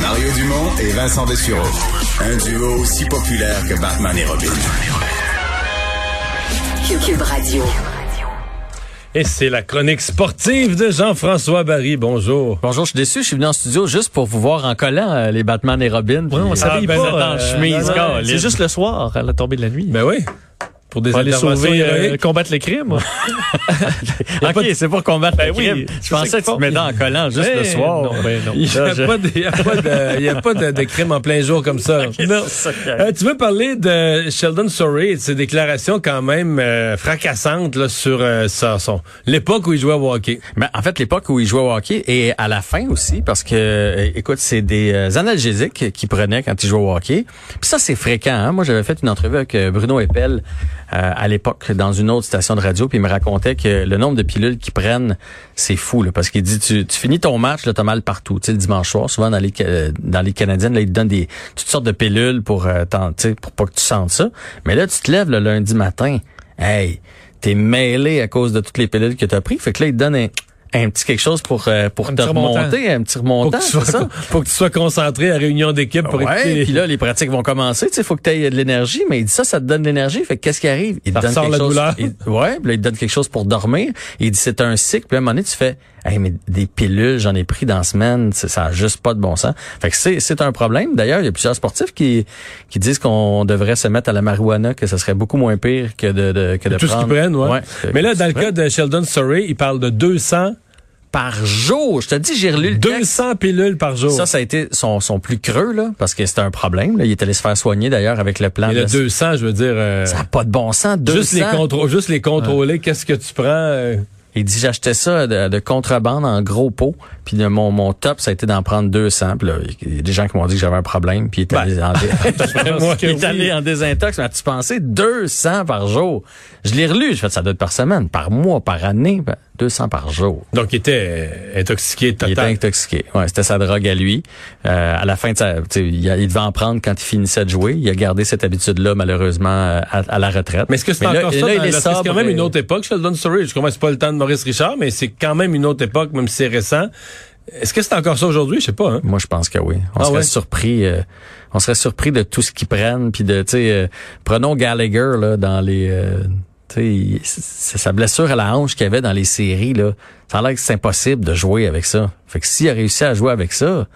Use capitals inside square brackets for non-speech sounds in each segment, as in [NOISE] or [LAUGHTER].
Mario Dumont et Vincent Dessureau. Un duo aussi populaire que Batman et Robin. Cube Radio. Et c'est la chronique sportive de Jean-François Barry. Bonjour. Bonjour, je suis déçu. Je suis venu en studio juste pour vous voir en collant euh, les Batman et Robin. Ouais, on s'habille ben, pas. en euh, chemise, non, Colin. C'est juste le soir, à la tombée de la nuit. Ben oui. Pour des Pour aller sauver, euh, combattre les crimes. [LAUGHS] [LAUGHS] ok, c'est pour combattre Ben le oui, crime. c'est Je pensais que tu te mettais en collant juste le Eh, soir. non, ben non. [LAUGHS] Il n'y a, je- pas de- il y a pas de, il y a pas de, de crime en plein jour comme ça. Non. ça Euh, tu veux parler de Sheldon Surrey et de ses déclarations quand même euh, fracassantes là, sur euh, son l'époque où il jouait au hockey. Mais en fait, l'époque où il jouait au hockey et à la fin aussi, parce que, euh, écoute, c'est des euh, analgésiques qu'il prenait quand il jouait au hockey. Puis ça, c'est fréquent. hein. Moi, j'avais fait une entrevue avec euh, Bruno Eppel à l'époque dans une autre station de radio, puis il me racontait que le nombre de pilules qu'ils prennent, c'est fou, parce qu'il dit, tu, tu finis ton match, là, t'as mal partout. Tu sais, le dimanche soir, souvent dans les euh, dans les Canadiennes, là, ils te donnent des toutes sortes de pilules pour, euh, pour pas que tu sentes ça. Mais là, tu te lèves le lundi matin, hey, t'es mêlé à cause de toutes les pilules que t'as pris. Fait que là, ils te donnent un, un petit quelque chose pour euh, pour Un te remonter, un petit remontant, que, tu c'est sois, ça? [LAUGHS] faut que tu sois concentré à réunion d'équipe pour Ouais, puis là, les pratiques vont commencer. Tu sais, faut que tu aies de l'énergie, mais il dit ça, ça te donne de l'énergie. Fait que qu'est-ce qui arrive? Il te donne quelque la chose. douleur. il- ouais, là, il te donne quelque chose pour dormir. Il dit c'est un cycle. Puis à un moment donné, tu fais, hey, mais des pilules, j'en ai pris dans la semaine. Ça a juste pas de bon sens. Fait que c'est, c'est un problème. D'ailleurs, il y a plusieurs sportifs qui, qui disent qu'on devrait se mettre à la marijuana, que ce serait beaucoup moins pire que de, de que de tout ce qu'ils prendre. prennent, ouais. Ouais, Mais là, dans le cas de Sheldon Surrey, il parle de 200, par jour, je te dis, j'ai relu le texte. 200 pilules par jour. Ça, ça a été son, son plus creux, là, parce que c'était un problème. Là. Il est allé se faire soigner, d'ailleurs, avec le plan Et de le 200, je veux dire, euh, Ça n'a pas de bon sens. 200. juste les juste les contrôler. Qu'est-ce que tu prends euh, Il dit j'achetais ça de, de contrebande en gros pot, puis de mon mon top ça a été d'en prendre 200. Puis là, il y a des gens qui m'ont dit que j'avais un problème, puis il est allé, en, [LAUGHS] dé- Moi il est que allé oui. en désintox. Mais as-tu pensé 200 par jour? Je l'ai relu, je fait ça doit être par semaine, par mois, par année, ben, 200 par jour. Donc, il était euh, intoxiqué Il était total. intoxiqué. Ouais, c'était sa drogue à lui. Euh, à la fin de sa, il, il devait en prendre quand il finissait de jouer. Il a gardé cette habitude-là malheureusement euh, à, à la retraite. Mais est-ce que c'est là- encore et ça? là, il est c'est quand même et- une autre époque, Sheldon Surrey. Je comprends que c'est pas le temps de Maurice Richard, mais c'est quand même une autre époque, même si c'est récent. Est-ce que c'est encore ça aujourd'hui? Je sais pas. Hein? Moi, je pense que oui. On Ah serait ouais? surpris. euh, on serait surpris de tout ce qu'ils prennent, puis de, tu sais, euh, prenons Gallagher là dans les, euh, tu sais, sa blessure à la hanche qu'il avait dans les séries là. Ça a l'air que c'est impossible de jouer avec ça. Fait que s'il a réussi à jouer avec ça,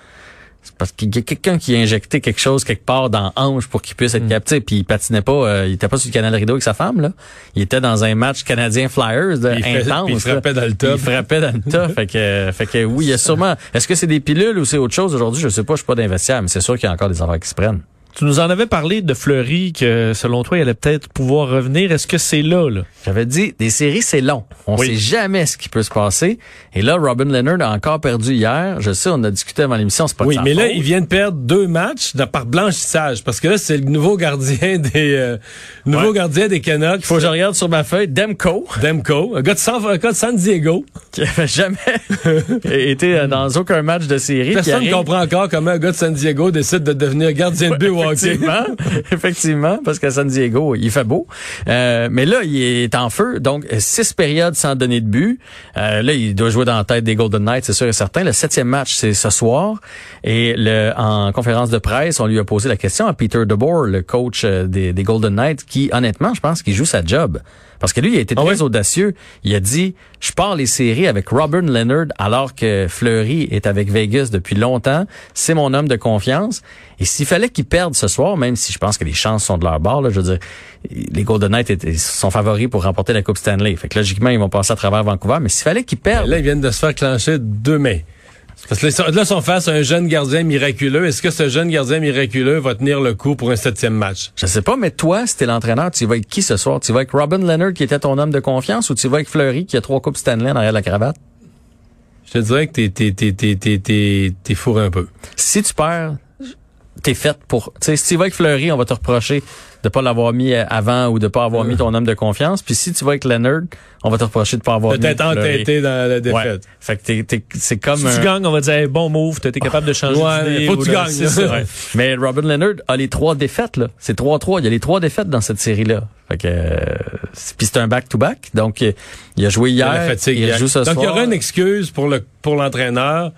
c'est parce qu'il y a quelqu'un qui a injecté quelque chose quelque part dans hanche pour qu'il puisse être capté. Puis il patinait pas, euh, il était pas sur le canal rideau avec sa femme là. Il était dans un match canadien Flyers de il intense. il frappait dans le top. Il frappait dans le [LAUGHS] top. fait que, fait que oui, il y a sûrement. Est-ce que c'est des pilules ou c'est autre chose? Aujourd'hui Je sais pas. Je suis pas d'investisseur, mais c'est sûr qu'il y a encore des affaires qui se prennent. Tu nous en avais parlé de Fleury, que selon toi, il allait peut-être pouvoir revenir. Est-ce que c'est là, là? J'avais dit, des séries, c'est long. On Oui. sait jamais ce qui peut se passer. Et là, Robin Leonard a encore perdu hier. Je sais, on a discuté avant l'émission, c'est pas Oui, mais là, il vient de perdre deux matchs de- par blanchissage. Parce que là, c'est le nouveau gardien [LAUGHS] des, euh, nouveau Ouais. gardien des Canucks. Faut que je regarde sur ma feuille, Demko, Demko, un gars de San, un gars de San Diego. qui avait jamais [LAUGHS] été euh, dans aucun match de série. Personne ne comprend encore comment un gars de San Diego décide de devenir gardien de but. Effectivement, effectivement, [LAUGHS] parce qu'à San Diego, il fait beau. Euh, mais là, il est en feu. Donc, six périodes sans donner de but. Euh, là, il doit jouer dans la tête des Golden Knights, c'est sûr et certain. Le septième match, c'est ce soir. Et le, en conférence de presse, on lui a posé la question à Peter DeBoer, le coach euh, des, des Golden Knights, qui, honnêtement, je pense qu'il joue sa job. Parce que lui, il a été Ah très audacieux. Il a dit, je pars les séries avec Robin Leonard alors que Fleury est avec Vegas depuis longtemps. C'est mon homme de confiance. Et s'il fallait qu'il perde ce soir, même si je pense que les chances sont de leur bord, là, je veux dire, les Golden Knights étaient- sont favoris pour remporter la Coupe Stanley. Fait que logiquement, ils vont passer à travers Vancouver. Mais s'il fallait qu'ils perdent, Là, ils viennent de se faire clencher deux mains. Parce que là, ils sont- là, ils sont face à un jeune gardien miraculeux. Est-ce que ce jeune gardien miraculeux va tenir le coup pour un septième match? je sais pas, mais toi, si t'es l'entraîneur, tu vas avec qui ce soir? Tu vas avec Robin Leonard qui était ton homme de confiance ou tu vas avec Fleury qui a trois Coupes Stanley en arrière de la cravate? Je te dirais que t'es, t'es, t'es, t'es, t'es, t'es, t'es fourré un peu. si tu perds, t'es fait pour. Tu sais, si tu vas avec Fleury, on va te reprocher de pas l'avoir mis euh, avant ou de pas avoir mis ton homme de confiance. Puis si tu vas avec Leonard, on va te reprocher de pas avoir mis Peut-être Fleury. entêté dans la Ouais. défaite. Fait que t'es, t'es- c'est comme Si un... tu gagnes, on va dire, hey, bon move, été capable de changer Ouais, d'idée. faut que ou tu de- gagnes, c'est là. ça. Ouais. Mais Robin Leonard a les trois défaites là. C'est 3-3. Il y a les trois défaites dans cette série-là. Fait que euh, c'est- puis c'est un back-to-back. Donc euh, il a joué hier. a la fatigue. Il hier. joue ce Donc, soir. il y aura une excuse pour le pour l'entraîneur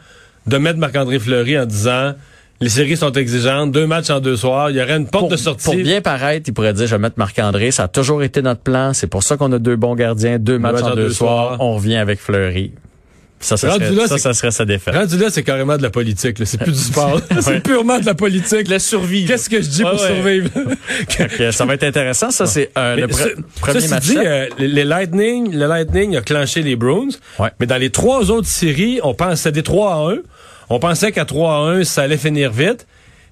de mettre Marc-André Fleury en disant les séries sont exigeantes, deux matchs en deux soirs, il y aurait une porte Pour, de sortie. pour bien paraître, il pourrait dire, je vais mettre Marc-André. Ça a toujours été notre plan. C'est pour ça qu'on a deux bons gardiens, deux matchs en deux soirs. On revient avec Fleury. Ça, ça, serait, là, ça, ça serait sa défaite. Rendu là, c'est carrément de la politique. là. C'est plus du [LAUGHS] sport. c'est purement de la politique. La survie. Qu'est-ce que je dis Ouais, pour ouais. survivre? [LAUGHS] Ça va être intéressant. Ça, c'est euh, le Mais pre- ce- premier match. dit, euh, les, les Lightning, le Lightning a clenché les Bruins. Ouais. Mais dans les trois autres séries, on pensait des 3 à 1. On pensait qu'à 3 à 1, ça allait finir vite.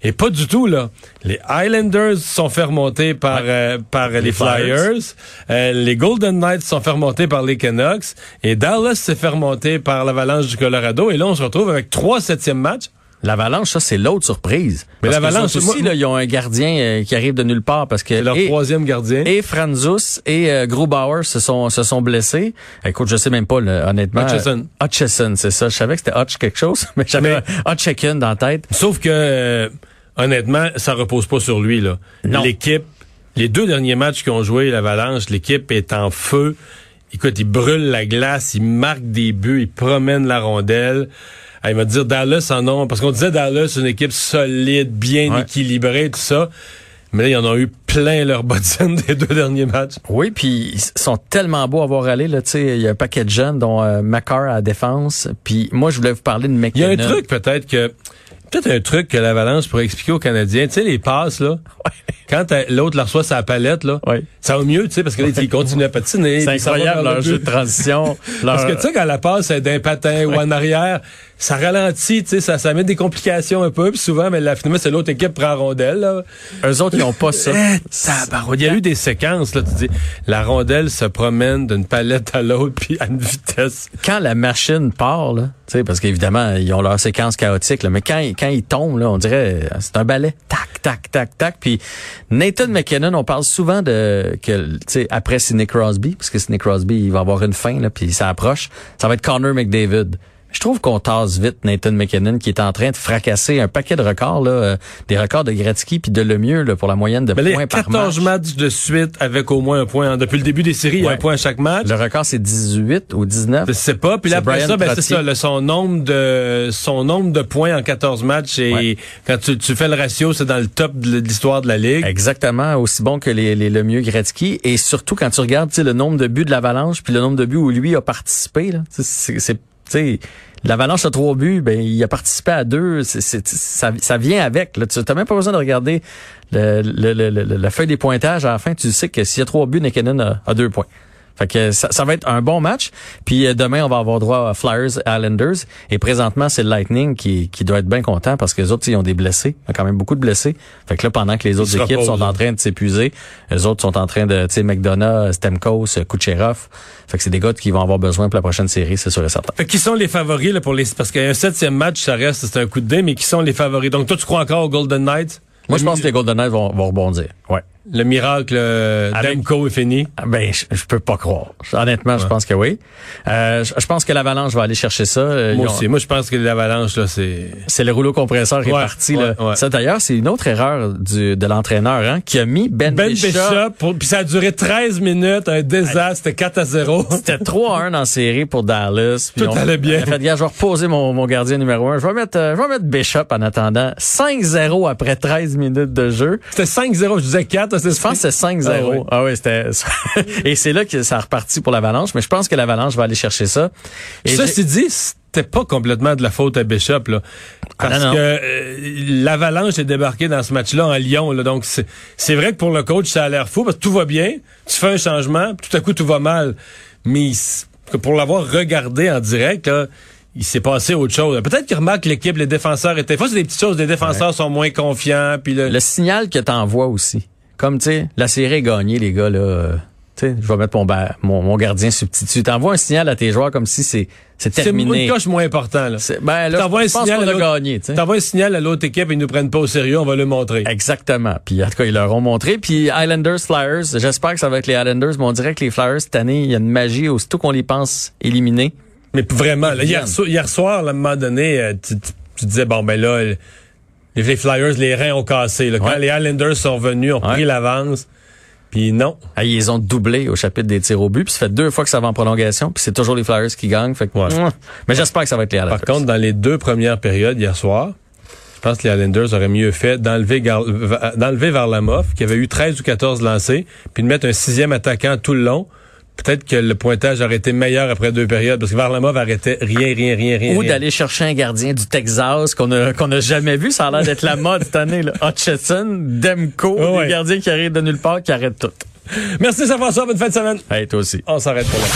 Et pas du tout, là. Les Highlanders sont fait remonter par, euh, par les, Flyers. Flyers. Euh, les Golden Knights sont fait remonter par les Canucks. Et Dallas s'est fait remonter par l'Avalanche du Colorado. Et là, on se retrouve avec trois septièmes matchs. L'Avalanche, ça, c'est l'autre surprise. Mais l'Avalanche, aussi, moi- là, ils ont un gardien euh, qui arrive de nulle part parce que C'est leur et, troisième gardien. et Franzus et euh, Grubauer se sont se sont blessés. Écoute, je sais même pas là, honnêtement. Hutchison. Euh, Hutchison, c'est ça. Je savais que c'était Hutch quelque chose, [LAUGHS] mais j'avais Hutchicken dans la tête. Sauf que, euh, honnêtement, ça repose pas sur lui. là. Non. L'équipe, les deux derniers matchs qu'ils ont joué, l'Avalanche, l'équipe est en feu. Écoute, ils brûlent la glace, ils marquent des buts, ils promènent la rondelle. Ah, il va dire Dallas en ont, parce qu'on disait Dallas, une équipe solide, bien Ouais. équilibrée, tout ça. Mais là, ils en ont eu plein leur bottine des deux derniers matchs. Oui, puis ils sont tellement beaux à voir aller là. Tu sais, il y a un paquet de jeunes, dont euh, Macar à la défense. Puis moi, je voulais vous parler de Il y McKinnon. a un truc peut-être que peut-être un truc que l'Avalanche pourrait expliquer aux Canadiens. Tu sais, les passes, là. [LAUGHS] Quand t'as- l'autre la reçoit sa palette, là, Ouais. ça va mieux, tu sais, parce que là, il continue à patiner. C'est incroyable leur le jeu de transition. [LAUGHS] leur- Parce que tu sais, quand la passe est d'un patin ou en arrière, ça ralentit, tu sais, ça, ça met des complications un peu, puis souvent, mais là, finalement, c'est l'autre équipe qui prend la rondelle, là. eux autres, ils ont pas ça. [LAUGHS] Eh. Il y a eu des séquences, là, tu dis, la rondelle se promène d'une palette à l'autre, puis à une vitesse. quand la machine part, là, tu sais, parce qu'évidemment, ils ont leur séquence chaotique, là, mais quand, ils- quand ils tombent, là, on dirait, euh, c'est un ballet. Tac, tac, tac, tac. Puis Nathan McKinnon, on parle souvent de, que, après Sidney Crosby, parce que Sidney Crosby, il va avoir une fin, là, puis ça approche. Ça va être Connor McDavid. Je trouve qu'on tasse vite Nathan McKinnon qui est en train de fracasser un paquet de records, là, euh, des records de Gretzky puis de le mieux là, pour la moyenne de points par 14 match. matchs de suite avec au moins un point. Depuis le début des séries, il y a un point à chaque match. Le record c'est 18 ou 19. Je sais pas. Puis là, après Brian ça, ben, c'est ça, là, son nombre de son nombre de points en 14 matchs et Ouais. quand tu, tu fais le ratio, c'est dans le top de l'histoire de la ligue. Exactement, aussi bon que les, les- le mieux Gretzky. Et surtout quand tu regardes le nombre de buts de l'Avalanche, puis le nombre de buts où lui a participé. C'est, L'Avalanche a trois buts, ben il a participé à deux. Ça, vient avec. Là. Tu n'as même pas besoin de regarder la feuille des pointages à la fin. Tu sais que s'il y a trois buts, Nekanen a, a deux points. Fait que ça, ça va être un bon match. Puis euh, demain, on va avoir droit à Flyers, Islanders. Et présentement, c'est le Lightning qui, qui doit être bien content parce que les autres, ils ont des blessés. Il y a quand même beaucoup de blessés. Fait que là, pendant que les autres équipes reposent, sont en train de s'épuiser, les autres sont en train de, tu sais, McDonough, Stemkos, Kucherov. Fait que c'est des gars qui vont avoir besoin pour la prochaine série, c'est sûr et certain. Fait que qui sont les favoris là, pour les parce qu'un septième match, ça reste c'est un coup de dé, mais qui sont les favoris. Donc toi, tu crois encore aux Golden Knights? Moi, je pense que les Golden Knights vont, vont rebondir. Ouais. Le miracle euh, Demko est fini. Ah, Ben, je, je peux pas croire. Honnêtement, je Ouais. pense que oui. Euh, je, je pense que l'Avalanche va aller chercher ça. Euh, Moi ont- aussi. Moi, je pense que l'avalanche là, c'est C'est le rouleau compresseur qui est Ouais, parti. ouais, là. ouais. Ça, d'ailleurs, c'est une autre erreur du, de l'entraîneur hein, qui a mis Ben, Ben Bishop. Bishop. Puis ça a duré 13 minutes, un désastre, c'était 4 à 0. [LAUGHS] C'était 3-1 dans la série pour Dallas. Puis Tout on- allait bien. a fait, je vais reposer mon, mon gardien numéro 1. Je vais mettre, euh, je vais mettre Bishop en attendant. 5-0 après 13 minutes de jeu. C'était 5-0, je disais 4, Je pense que c'est 5-0. Ah. Ah oui, c'était. [LAUGHS] Et c'est là que ça a reparti pour l'Avalanche. Mais je pense que l'Avalanche va aller chercher ça. Et Ceci dit, c'était pas complètement de la faute à Bishop, là. Parce Ah, non, non. que euh, l'Avalanche est débarqué dans ce match-là en Lyon, là. Donc, c'est vrai que pour le coach, ça a l'air fou parce que tout va bien. Tu fais un changement, puis tout à coup, tout va mal. Mais que pour l'avoir regardé en direct, là, il s'est passé autre chose. Peut-être qu'il remarque que l'équipe, les défenseurs étaient. Fois, c'est des petites choses. Les défenseurs sont moins confiants, puis le, le signal que t'envoies aussi. Comme, tu sais, la série est gagnée, les gars, là. tu sais, je vais mettre mon, mon, mon gardien substitut. T'envoies un signal à tes joueurs comme si c'est, c'est c'est terminé. une coche moins important, là. C'est- Ben, là, T'envoies un signal à sais. T'envoies un signal à l'autre équipe, ils nous prennent pas au sérieux, on va le montrer. Exactement. Puis en tout cas, ils leur ont montré. Puis Islanders, Flyers, j'espère que ça va être les Islanders, mais on dirait que les Flyers, cette année, il y a une magie aussitôt qu'on les pense éliminés. Mais vraiment, là, hier, viennent. so- hier soir, là, à un moment donné, euh, tu, tu- tu disais, bon, ben là, les, Flyers, les reins ont cassé. là. Quand Ouais. les Islanders sont venus, ont Ouais. pris l'avance. Puis non. Ah, ils ont doublé au chapitre des tirs au but, puis ça fait deux fois que ça va en prolongation, puis c'est toujours les Flyers qui gagnent. Fait que, Ouais. Mais j'espère que ça va être les Par Islanders. contre, dans les deux premières périodes hier soir, je pense que les Islanders auraient mieux fait d'enlever d'enlever Varlamov, qui avait eu 13 ou 14 lancés, puis de mettre un sixième attaquant tout le long. Peut-être que le pointage aurait été meilleur après deux périodes, parce que Varlamov arrêtait rien, rien, rien, rien. Ou d'aller chercher un gardien du Texas qu'on a qu'on a jamais vu, ça a l'air d'être la mode cette année. Là. Hutchison, Demko, Ouais. des gardiens qui arrivent de nulle part, qui arrêtent tout. Merci, Jean-François. Bonne fin de semaine. Hey, toi aussi. On s'arrête pour la